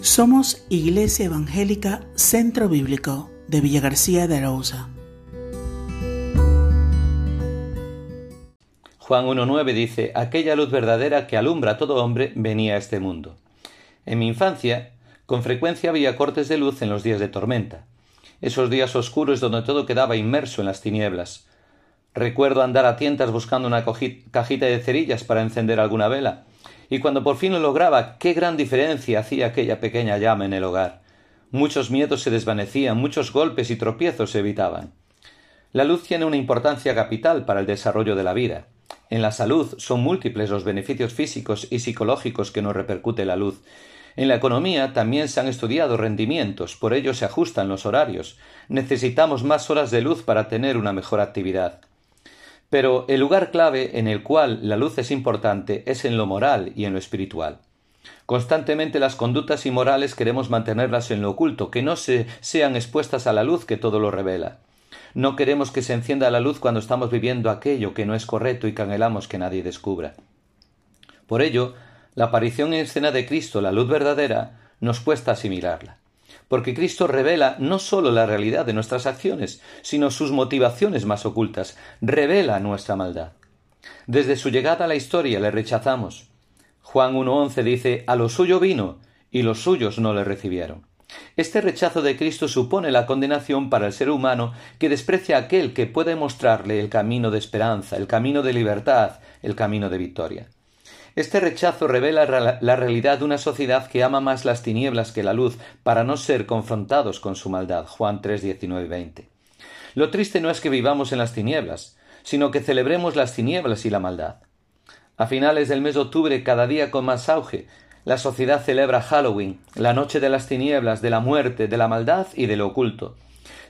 Somos Iglesia Evangélica Centro Bíblico de Villa García de Arauza. Juan 1.9 dice, aquella luz verdadera que alumbra a todo hombre venía a este mundo. En mi infancia, con frecuencia había cortes de luz en los días de tormenta, esos días oscuros donde todo quedaba inmerso en las tinieblas. Recuerdo andar a tientas buscando una cajita de cerillas para encender alguna vela, y cuando por fin lo lograba, qué gran diferencia hacía aquella pequeña llama en el hogar. Muchos miedos se desvanecían, muchos golpes y tropiezos se evitaban. La luz tiene una importancia capital para el desarrollo de la vida. En la salud son múltiples los beneficios físicos y psicológicos que nos repercute la luz. En la economía también se han estudiado rendimientos, por ello se ajustan los horarios. Necesitamos más horas de luz para tener una mejor actividad. Pero el lugar clave en el cual la luz es importante es en lo moral y en lo espiritual. Constantemente las conductas inmorales queremos mantenerlas en lo oculto, que no se sean expuestas a la luz que todo lo revela. No queremos que se encienda la luz cuando estamos viviendo aquello que no es correcto y que que nadie descubra. Por ello, la aparición en escena de Cristo, la luz verdadera, nos cuesta asimilarla porque Cristo revela no sólo la realidad de nuestras acciones, sino sus motivaciones más ocultas, revela nuestra maldad. Desde su llegada a la historia le rechazamos. Juan 1.11 dice, a lo suyo vino, y los suyos no le recibieron. Este rechazo de Cristo supone la condenación para el ser humano que desprecia a aquel que puede mostrarle el camino de esperanza, el camino de libertad, el camino de victoria. Este rechazo revela la realidad de una sociedad que ama más las tinieblas que la luz para no ser confrontados con su maldad. Juan 3, 19 y 20. Lo triste no es que vivamos en las tinieblas, sino que celebremos las tinieblas y la maldad. A finales del mes de octubre, cada día con más auge, la sociedad celebra Halloween, la noche de las tinieblas, de la muerte, de la maldad y de lo oculto.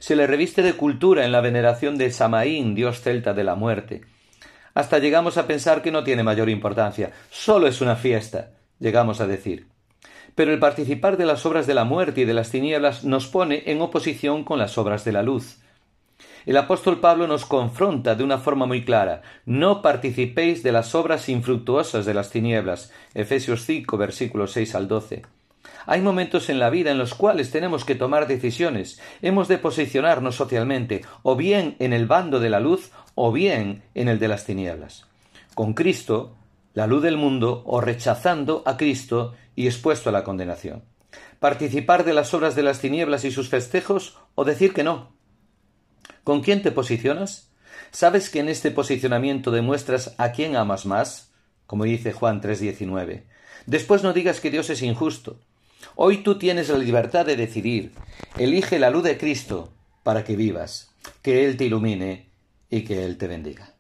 Se le reviste de cultura en la veneración de Samaín, dios celta de la muerte, hasta llegamos a pensar que no tiene mayor importancia, solo es una fiesta, llegamos a decir. Pero el participar de las obras de la muerte y de las tinieblas nos pone en oposición con las obras de la luz. El apóstol Pablo nos confronta de una forma muy clara. No participéis de las obras infructuosas de las tinieblas. Efesios 5, versículos 6 al 12. Hay momentos en la vida en los cuales tenemos que tomar decisiones. Hemos de posicionarnos socialmente, o bien en el bando de la luz, o bien en el de las tinieblas. Con Cristo, la luz del mundo, o rechazando a Cristo y expuesto a la condenación. Participar de las obras de las tinieblas y sus festejos, o decir que no. ¿Con quién te posicionas? ¿Sabes que en este posicionamiento demuestras a quién amas más? Como dice Juan 3:19. Después no digas que Dios es injusto. Hoy tú tienes la libertad de decidir. Elige la luz de Cristo para que vivas, que Él te ilumine y que Él te bendiga.